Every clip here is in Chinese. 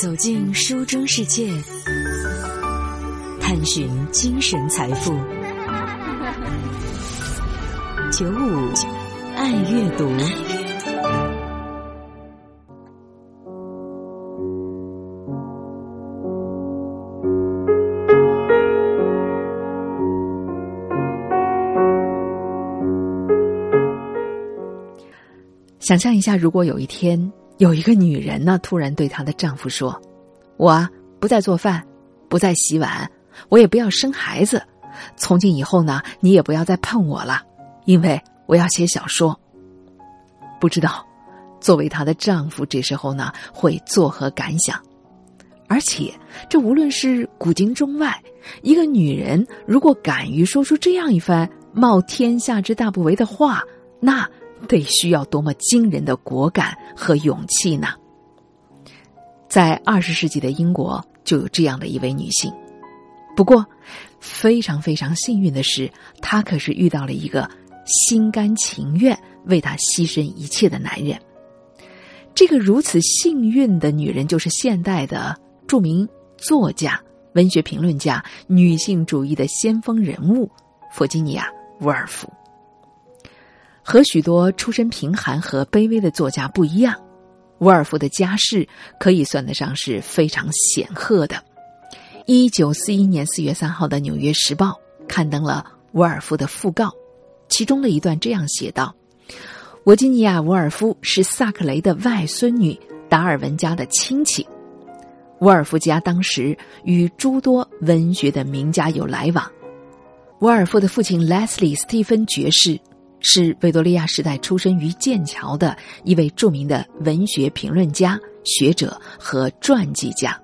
走进书中世界，探寻精神财富。九五爱阅读。想象一下，如果有一天有一个女人呢，突然对她的丈夫说：“我不再做饭，不再洗碗，我也不要生孩子，从今以后呢，你也不要再碰我了，因为我要写小说。”不知道，作为她的丈夫，这时候呢会作何感想？而且，这无论是古今中外，一个女人如果敢于说出这样一番冒天下之大不韪的话，那……得需要多么惊人的果敢和勇气呢？在二十世纪的英国就有这样的一位女性，不过非常非常幸运的是，她可是遇到了一个心甘情愿为她牺牲一切的男人。这个如此幸运的女人，就是现代的著名作家、文学评论家、女性主义的先锋人物弗吉尼亚·沃尔夫。和许多出身贫寒和卑微的作家不一样，沃尔夫的家世可以算得上是非常显赫的。一九四一年四月三号的《纽约时报》刊登了沃尔夫的讣告，其中的一段这样写道：“维吉尼亚·沃尔夫是萨克雷的外孙女，达尔文家的亲戚。沃尔夫家当时与诸多文学的名家有来往。沃尔夫的父亲 Leslie 斯蒂芬爵士。”是维多利亚时代出生于剑桥的一位著名的文学评论家、学者和传记家。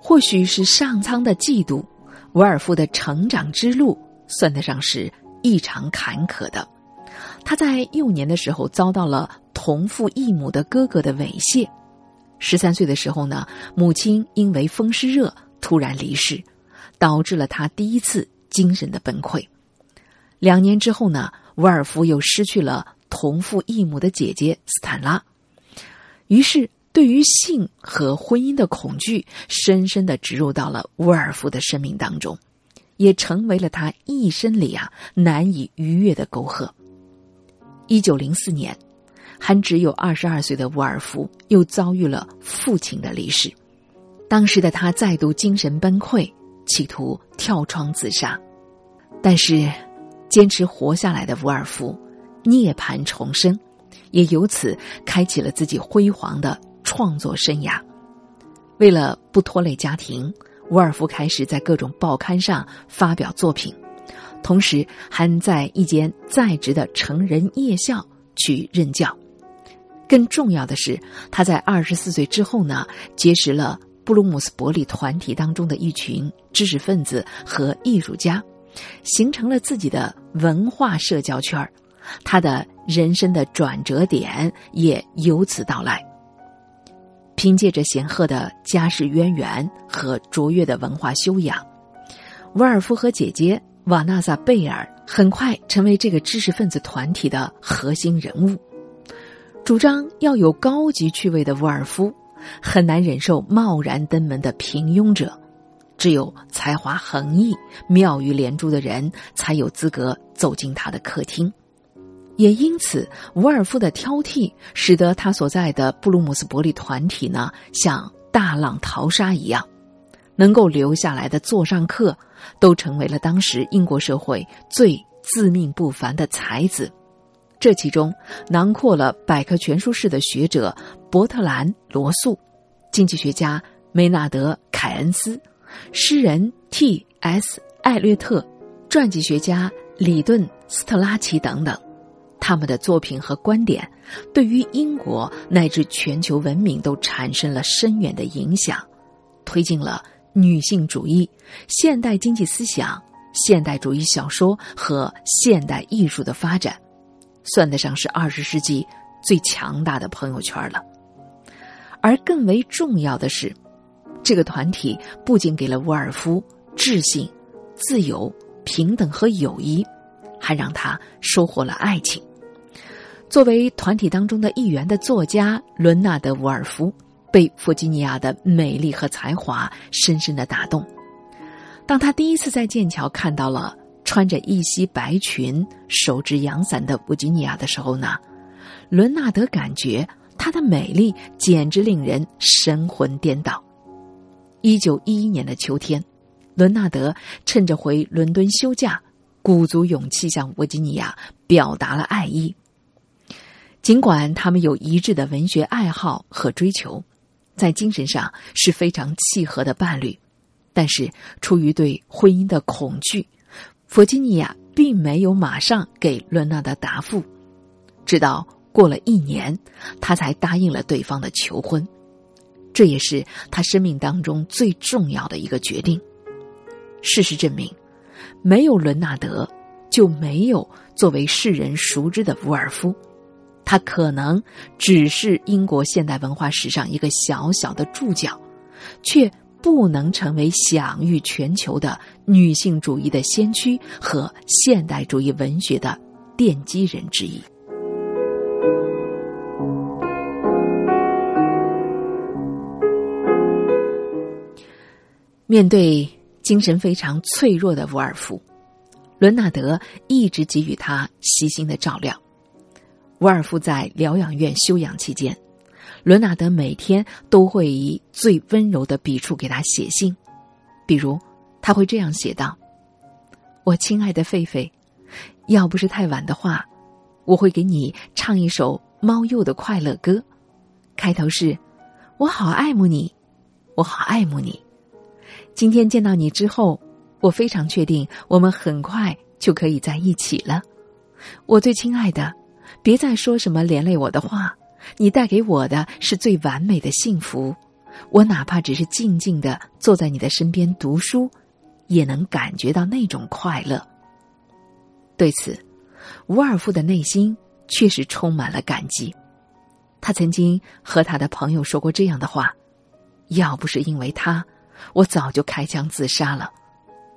或许是上苍的嫉妒，沃尔夫的成长之路算得上是异常坎坷的。他在幼年的时候遭到了同父异母的哥哥的猥亵。十三岁的时候呢，母亲因为风湿热突然离世，导致了他第一次精神的崩溃。两年之后呢？沃尔夫又失去了同父异母的姐姐斯坦拉，于是对于性和婚姻的恐惧深深的植入到了沃尔夫的生命当中，也成为了他一生里啊难以逾越的沟壑。一九零四年，还只有二十二岁的沃尔夫又遭遇了父亲的离世，当时的他再度精神崩溃，企图跳窗自杀，但是。坚持活下来的伍尔夫，涅槃重生，也由此开启了自己辉煌的创作生涯。为了不拖累家庭，伍尔夫开始在各种报刊上发表作品，同时还在一间在职的成人夜校去任教。更重要的是，他在二十四岁之后呢，结识了布鲁姆斯伯里团体当中的一群知识分子和艺术家。形成了自己的文化社交圈儿，他的人生的转折点也由此到来。凭借着显赫的家世渊源和卓越的文化修养，沃尔夫和姐姐瓦纳萨贝尔很快成为这个知识分子团体的核心人物。主张要有高级趣味的沃尔夫，很难忍受贸然登门的平庸者。只有才华横溢、妙语连珠的人才有资格走进他的客厅，也因此，伍尔夫的挑剔使得他所在的布鲁姆斯伯利团体呢，像大浪淘沙一样，能够留下来的座上客，都成为了当时英国社会最自命不凡的才子。这其中囊括了百科全书式的学者伯特兰·罗素、经济学家梅纳德·凯恩斯。诗人 T.S. 艾略特、传记学家里顿·斯特拉奇等等，他们的作品和观点对于英国乃至全球文明都产生了深远的影响，推进了女性主义、现代经济思想、现代主义小说和现代艺术的发展，算得上是二十世纪最强大的朋友圈了。而更为重要的是。这个团体不仅给了沃尔夫自信、自由、平等和友谊，还让他收获了爱情。作为团体当中的一员的作家伦纳德·沃尔夫，被弗吉尼亚的美丽和才华深深的打动。当他第一次在剑桥看到了穿着一袭白裙、手执阳伞的弗吉尼亚的时候呢，伦纳德感觉她的美丽简直令人神魂颠倒。一九一一年的秋天，伦纳德趁着回伦敦休假，鼓足勇气向弗吉尼亚表达了爱意。尽管他们有一致的文学爱好和追求，在精神上是非常契合的伴侣。但是，出于对婚姻的恐惧，弗吉尼亚并没有马上给伦纳德答复，直到过了一年，他才答应了对方的求婚。这也是他生命当中最重要的一个决定。事实证明，没有伦纳德，就没有作为世人熟知的伍尔夫。他可能只是英国现代文化史上一个小小的注脚，却。不能成为享誉全球的女性主义的先驱和现代主义文学的奠基人之一。面对精神非常脆弱的伍尔夫，伦纳德一直给予他悉心的照料。伍尔夫在疗养院休养期间。伦纳德每天都会以最温柔的笔触给他写信，比如他会这样写道：“我亲爱的狒狒，要不是太晚的话，我会给你唱一首猫鼬的快乐歌，开头是‘我好爱慕你，我好爱慕你’。今天见到你之后，我非常确定我们很快就可以在一起了。我最亲爱的，别再说什么连累我的话。”你带给我的是最完美的幸福，我哪怕只是静静的坐在你的身边读书，也能感觉到那种快乐。对此，伍尔夫的内心确实充满了感激。他曾经和他的朋友说过这样的话：“要不是因为他，我早就开枪自杀了。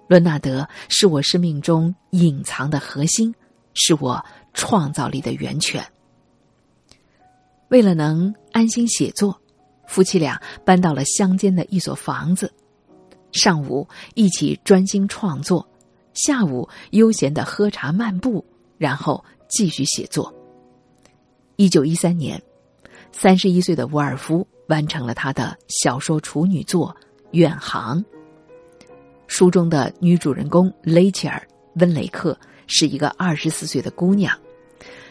伦纳德是我生命中隐藏的核心，是我创造力的源泉。”为了能安心写作，夫妻俩搬到了乡间的一所房子。上午一起专心创作，下午悠闲的喝茶漫步，然后继续写作。一九一三年，三十一岁的伍尔夫完成了他的小说处女作《远航》。书中的女主人公雷切尔·温雷克是一个二十四岁的姑娘。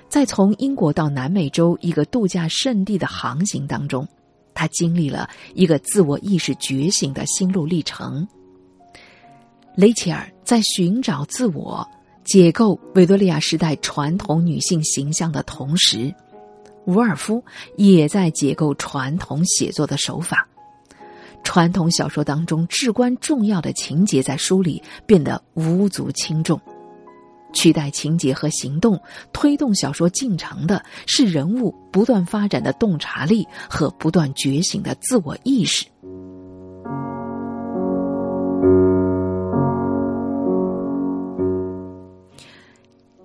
在从英国到南美洲一个度假胜地的航行当中，她经历了一个自我意识觉醒的心路历程。雷切尔在寻找自我、解构维多利亚时代传统女性形象的同时，伍尔夫也在解构传统写作的手法。传统小说当中至关重要的情节，在书里变得无足轻重。取代情节和行动，推动小说进程的是人物不断发展的洞察力和不断觉醒的自我意识。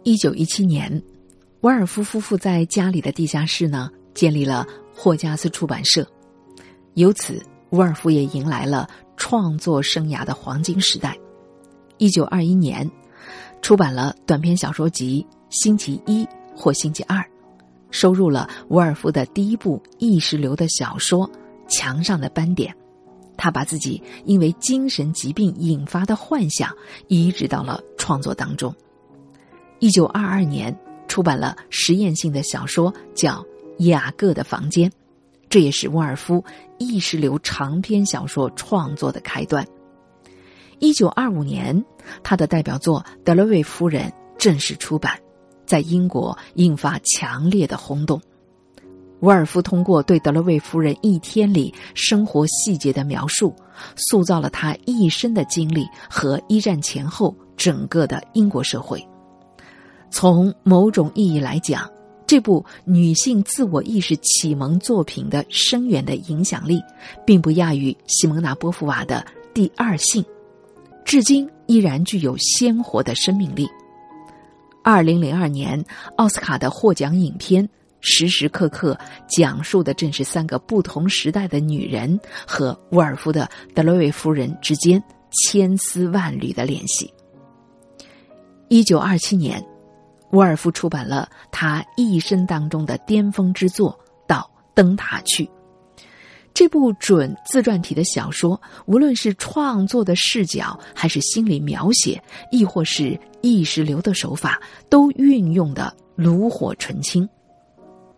一九一七年，沃尔夫夫妇在家里的地下室呢建立了霍加斯出版社，由此伍尔夫也迎来了创作生涯的黄金时代。一九二一年。出版了短篇小说集《星期一》或《星期二》，收入了伍尔夫的第一部意识流的小说《墙上的斑点》。他把自己因为精神疾病引发的幻想移植到了创作当中。一九二二年出版了实验性的小说，叫《雅各的房间》，这也是沃尔夫意识流长篇小说创作的开端。一九二五年，他的代表作《德勒维夫人》正式出版，在英国引发强烈的轰动。沃尔夫通过对德勒维夫人一天里生活细节的描述，塑造了他一生的经历和一战前后整个的英国社会。从某种意义来讲，这部女性自我意识启蒙作品的深远的影响力，并不亚于西蒙娜·波伏娃的《第二性》。至今依然具有鲜活的生命力。二零零二年，奥斯卡的获奖影片《时时刻刻讲述的正是三个不同时代的女人和沃尔夫的德洛维夫人之间千丝万缕的联系。一九二七年，沃尔夫出版了他一生当中的巅峰之作《到灯塔去》。这部准自传体的小说，无论是创作的视角，还是心理描写，亦或是意识流的手法，都运用的炉火纯青。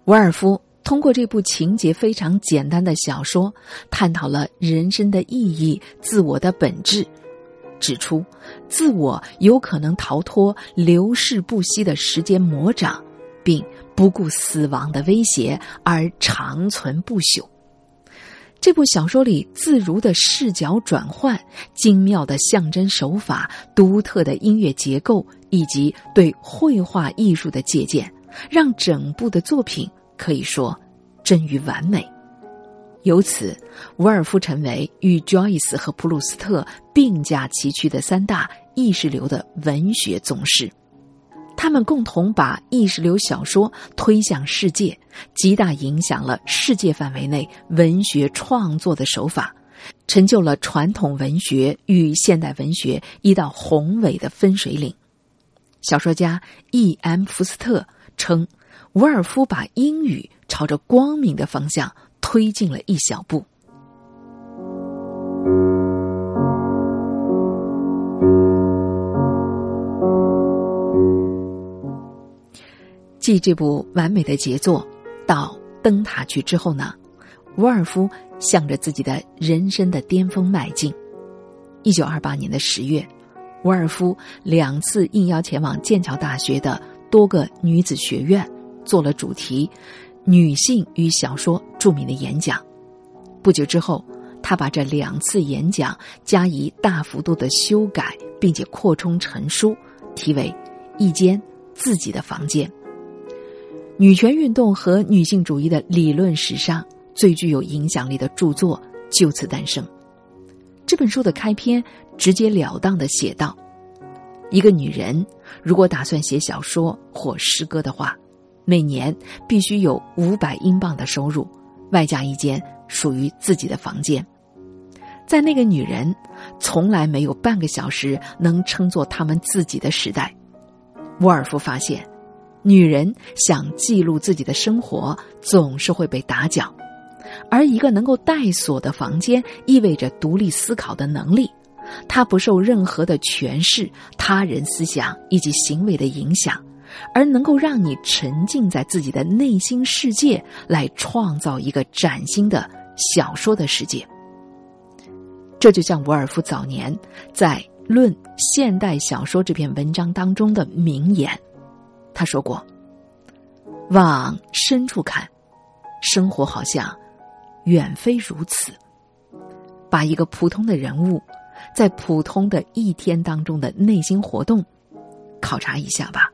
伍尔夫通过这部情节非常简单的小说，探讨了人生的意义、自我的本质，指出自我有可能逃脱流逝不息的时间魔掌，并不顾死亡的威胁而长存不朽。这部小说里自如的视角转换、精妙的象征手法、独特的音乐结构以及对绘画艺术的借鉴，让整部的作品。可以说，臻于完美。由此，伍尔夫成为与 Joyce 和普鲁斯特并驾齐驱的三大意识流的文学宗师。他们共同把意识流小说推向世界，极大影响了世界范围内文学创作的手法，成就了传统文学与现代文学一道宏伟的分水岭。小说家 E.M. 福斯特称。伍尔夫把英语朝着光明的方向推进了一小步。继这部完美的杰作到灯塔去之后呢，伍尔夫向着自己的人生的巅峰迈进。一九二八年的十月，伍尔夫两次应邀前往剑桥大学的多个女子学院。做了主题“女性与小说”著名的演讲。不久之后，他把这两次演讲加以大幅度的修改，并且扩充成书，题为《一间自己的房间》。女权运动和女性主义的理论史上最具有影响力的著作就此诞生。这本书的开篇直截了当的写道：“一个女人如果打算写小说或诗歌的话。”每年必须有五百英镑的收入，外加一间属于自己的房间。在那个女人从来没有半个小时能称作他们自己的时代，沃尔夫发现，女人想记录自己的生活总是会被打搅，而一个能够带锁的房间意味着独立思考的能力，她不受任何的诠释、他人思想以及行为的影响。而能够让你沉浸在自己的内心世界，来创造一个崭新的小说的世界。这就像伍尔夫早年在《论现代小说》这篇文章当中的名言，他说过：“往深处看，生活好像远非如此。把一个普通的人物在普通的一天当中的内心活动考察一下吧。”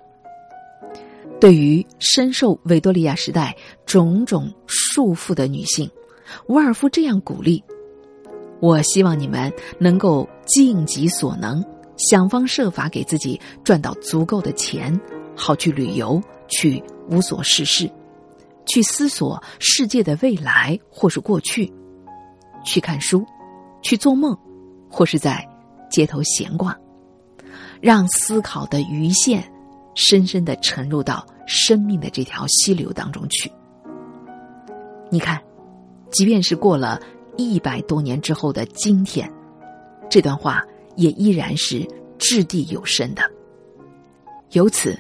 对于深受维多利亚时代种种束缚的女性，伍尔夫这样鼓励：“我希望你们能够尽己所能，想方设法给自己赚到足够的钱，好去旅游，去无所事事，去思索世界的未来或是过去，去看书，去做梦，或是在街头闲逛，让思考的鱼线。”深深的沉入到生命的这条溪流当中去。你看，即便是过了一百多年之后的今天，这段话也依然是掷地有声的。由此，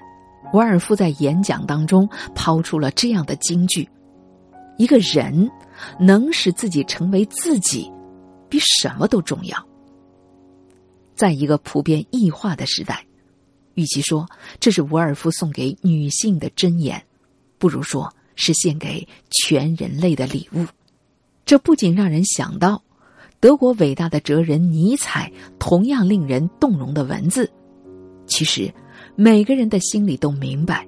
沃尔夫在演讲当中抛出了这样的金句：一个人能使自己成为自己，比什么都重要。在一个普遍异化的时代。与其说这是伍尔夫送给女性的箴言，不如说是献给全人类的礼物。这不仅让人想到德国伟大的哲人尼采同样令人动容的文字，其实每个人的心里都明白，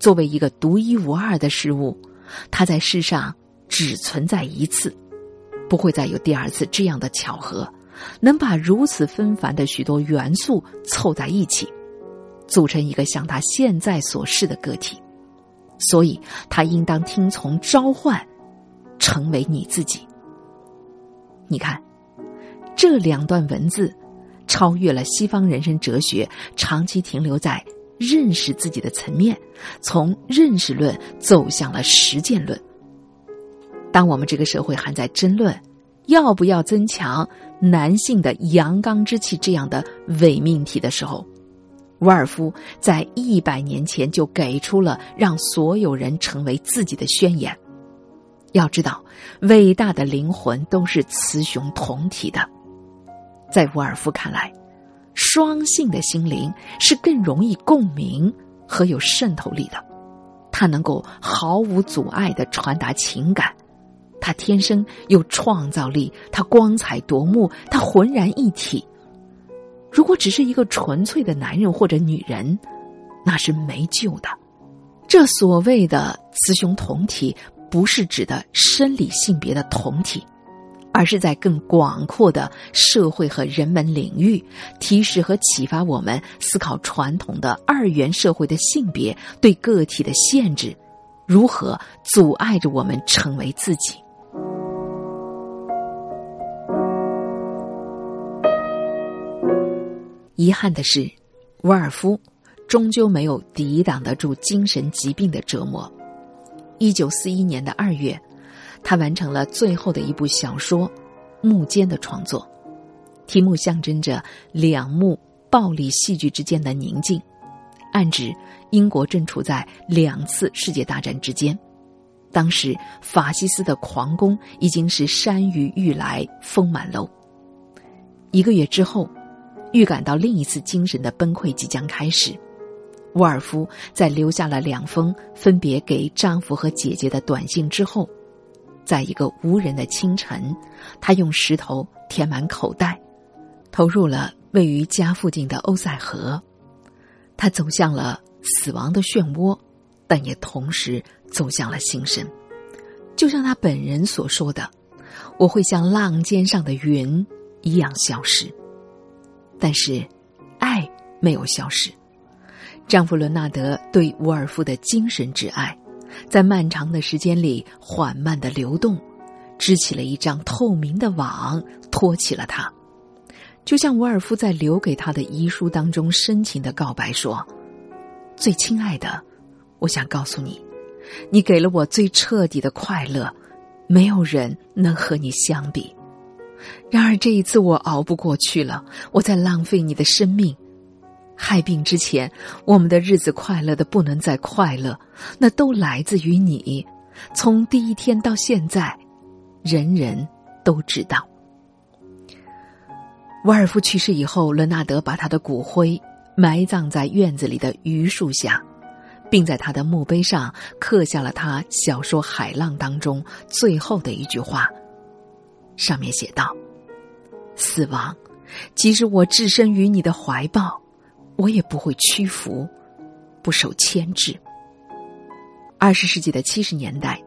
作为一个独一无二的事物，它在世上只存在一次，不会再有第二次这样的巧合，能把如此纷繁的许多元素凑在一起。组成一个像他现在所示的个体，所以他应当听从召唤，成为你自己。你看，这两段文字超越了西方人生哲学，长期停留在认识自己的层面，从认识论走向了实践论。当我们这个社会还在争论要不要增强男性的阳刚之气这样的伪命题的时候，伍尔夫在一百年前就给出了让所有人成为自己的宣言。要知道，伟大的灵魂都是雌雄同体的。在伍尔夫看来，双性的心灵是更容易共鸣和有渗透力的，它能够毫无阻碍的传达情感，它天生有创造力，它光彩夺目，它浑然一体。如果只是一个纯粹的男人或者女人，那是没救的。这所谓的雌雄同体，不是指的生理性别的同体，而是在更广阔的社会和人文领域，提示和启发我们思考传统的二元社会的性别对个体的限制，如何阻碍着我们成为自己。遗憾的是，伍尔夫终究没有抵挡得住精神疾病的折磨。一九四一年的二月，他完成了最后的一部小说《幕间》的创作，题目象征着两幕暴力戏剧之间的宁静，暗指英国正处在两次世界大战之间。当时法西斯的狂攻已经是山雨欲来风满楼。一个月之后。预感到另一次精神的崩溃即将开始，沃尔夫在留下了两封分别给丈夫和姐姐的短信之后，在一个无人的清晨，他用石头填满口袋，投入了位于家附近的欧塞河。他走向了死亡的漩涡，但也同时走向了新生。就像他本人所说的：“我会像浪尖上的云一样消失。”但是，爱没有消失。丈夫伦纳德对伍尔夫的精神挚爱，在漫长的时间里缓慢的流动，织起了一张透明的网，托起了他。就像伍尔夫在留给他的遗书当中深情的告白说：“最亲爱的，我想告诉你，你给了我最彻底的快乐，没有人能和你相比。”然而这一次我熬不过去了，我在浪费你的生命。害病之前，我们的日子快乐的不能再快乐，那都来自于你。从第一天到现在，人人都知道。沃尔夫去世以后，伦纳德把他的骨灰埋葬在院子里的榆树下，并在他的墓碑上刻下了他小说《海浪》当中最后的一句话。上面写道：“死亡，即使我置身于你的怀抱，我也不会屈服，不受牵制。”二十世纪的七十年代，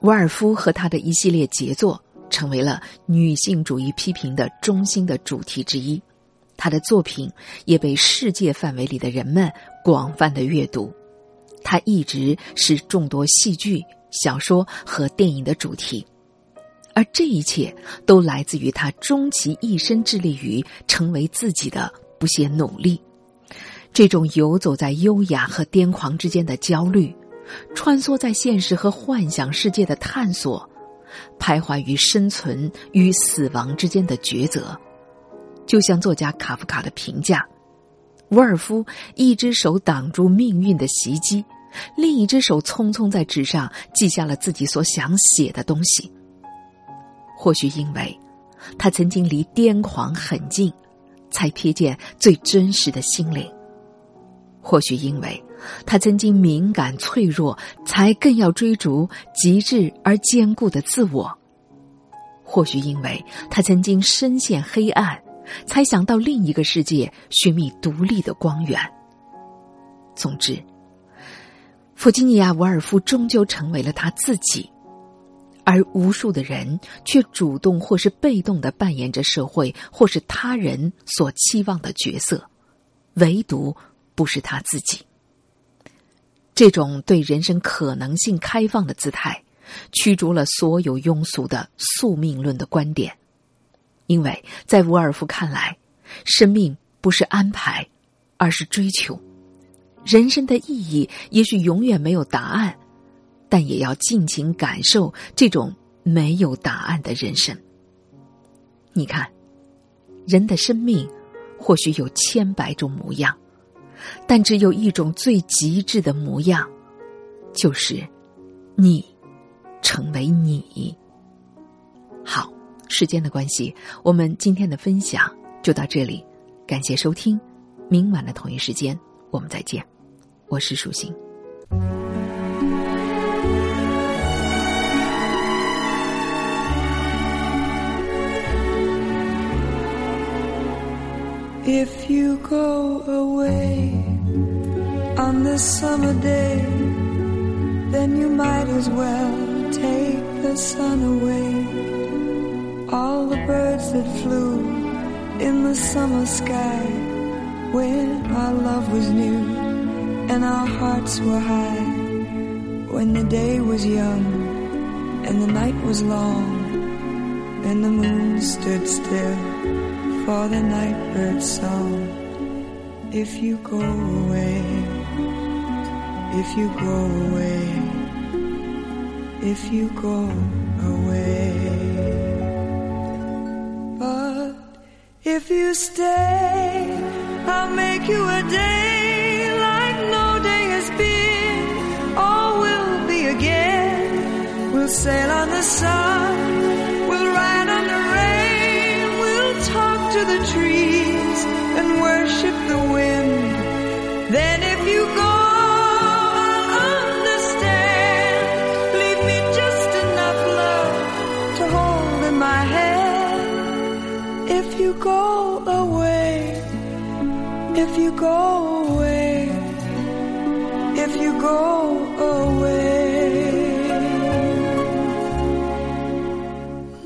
沃尔夫和他的一系列杰作成为了女性主义批评的中心的主题之一，他的作品也被世界范围里的人们广泛的阅读。他一直是众多戏剧、小说和电影的主题。而这一切都来自于他终其一生致力于成为自己的不懈努力。这种游走在优雅和癫狂之间的焦虑，穿梭在现实和幻想世界的探索，徘徊于生存与死亡之间的抉择，就像作家卡夫卡的评价：沃尔夫一只手挡住命运的袭击，另一只手匆匆在纸上记下了自己所想写的东西。或许因为，他曾经离癫狂很近，才瞥见最真实的心灵；或许因为，他曾经敏感脆弱，才更要追逐极致而坚固的自我；或许因为他曾经深陷黑暗，才想到另一个世界寻觅独立的光源。总之，弗吉尼亚·伍尔夫终究成为了他自己。而无数的人却主动或是被动的扮演着社会或是他人所期望的角色，唯独不是他自己。这种对人生可能性开放的姿态，驱逐了所有庸俗的宿命论的观点。因为在伍尔夫看来，生命不是安排，而是追求。人生的意义也许永远没有答案，但也要尽情感受这种没有答案的人生。你看，人的生命或许有千百种模样。但只有一种最极致的模样，就是你成为你。好，时间的关系，我们今天的分享就到这里，感谢收听，明晚的同一时间我们再见，我是舒心。If you go away on this summer day, then you might as well take the sun away. All the birds that flew in the summer sky when our love was new and our hearts were high. When the day was young and the night was long and the moon stood still for the night bird's song. If you go away, if you go away, if you go away. But if you stay, I'll make you a day like no day has been, or will be again. We'll sail on the sun, and worship the wind. Then if you go, understand. Leave me just enough love to hold in my hand. If you go away, if you go away, if you go away.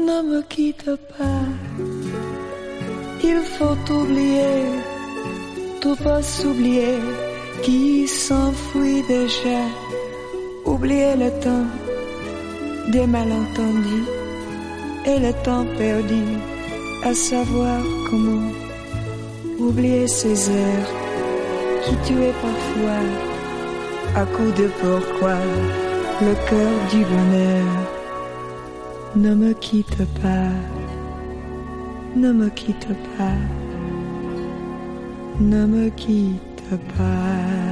Ne me il faut oublier, tout pas s'oublier qui s'enfuit déjà. Oublier le temps des malentendus et le temps perdu à savoir comment. Oublier ces heures qui tuaient parfois à coup de pourquoi le cœur du bonheur ne me quitte pas ne me quitte pas, ne me quitte pas.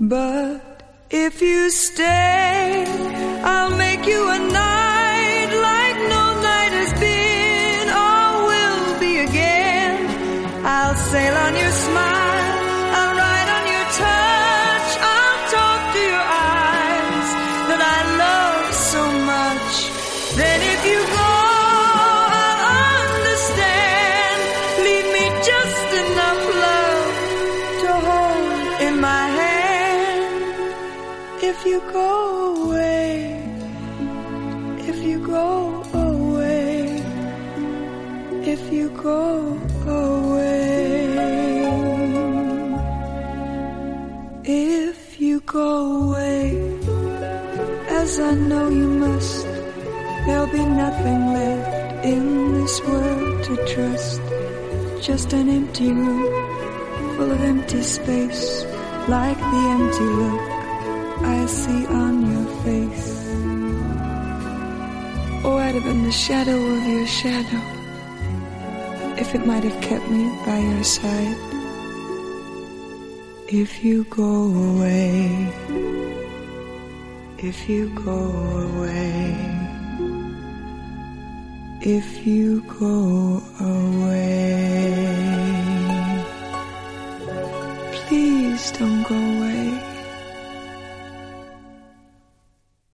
But if you stay, as I know you must, there'll be nothing left in this world to trust, just an empty room full of empty space, like the empty look I see on your face. Oh, I'd have been the shadow of your shadow if it might have kept me by your side. If you go away, if you go away, if you go away, please don't go away.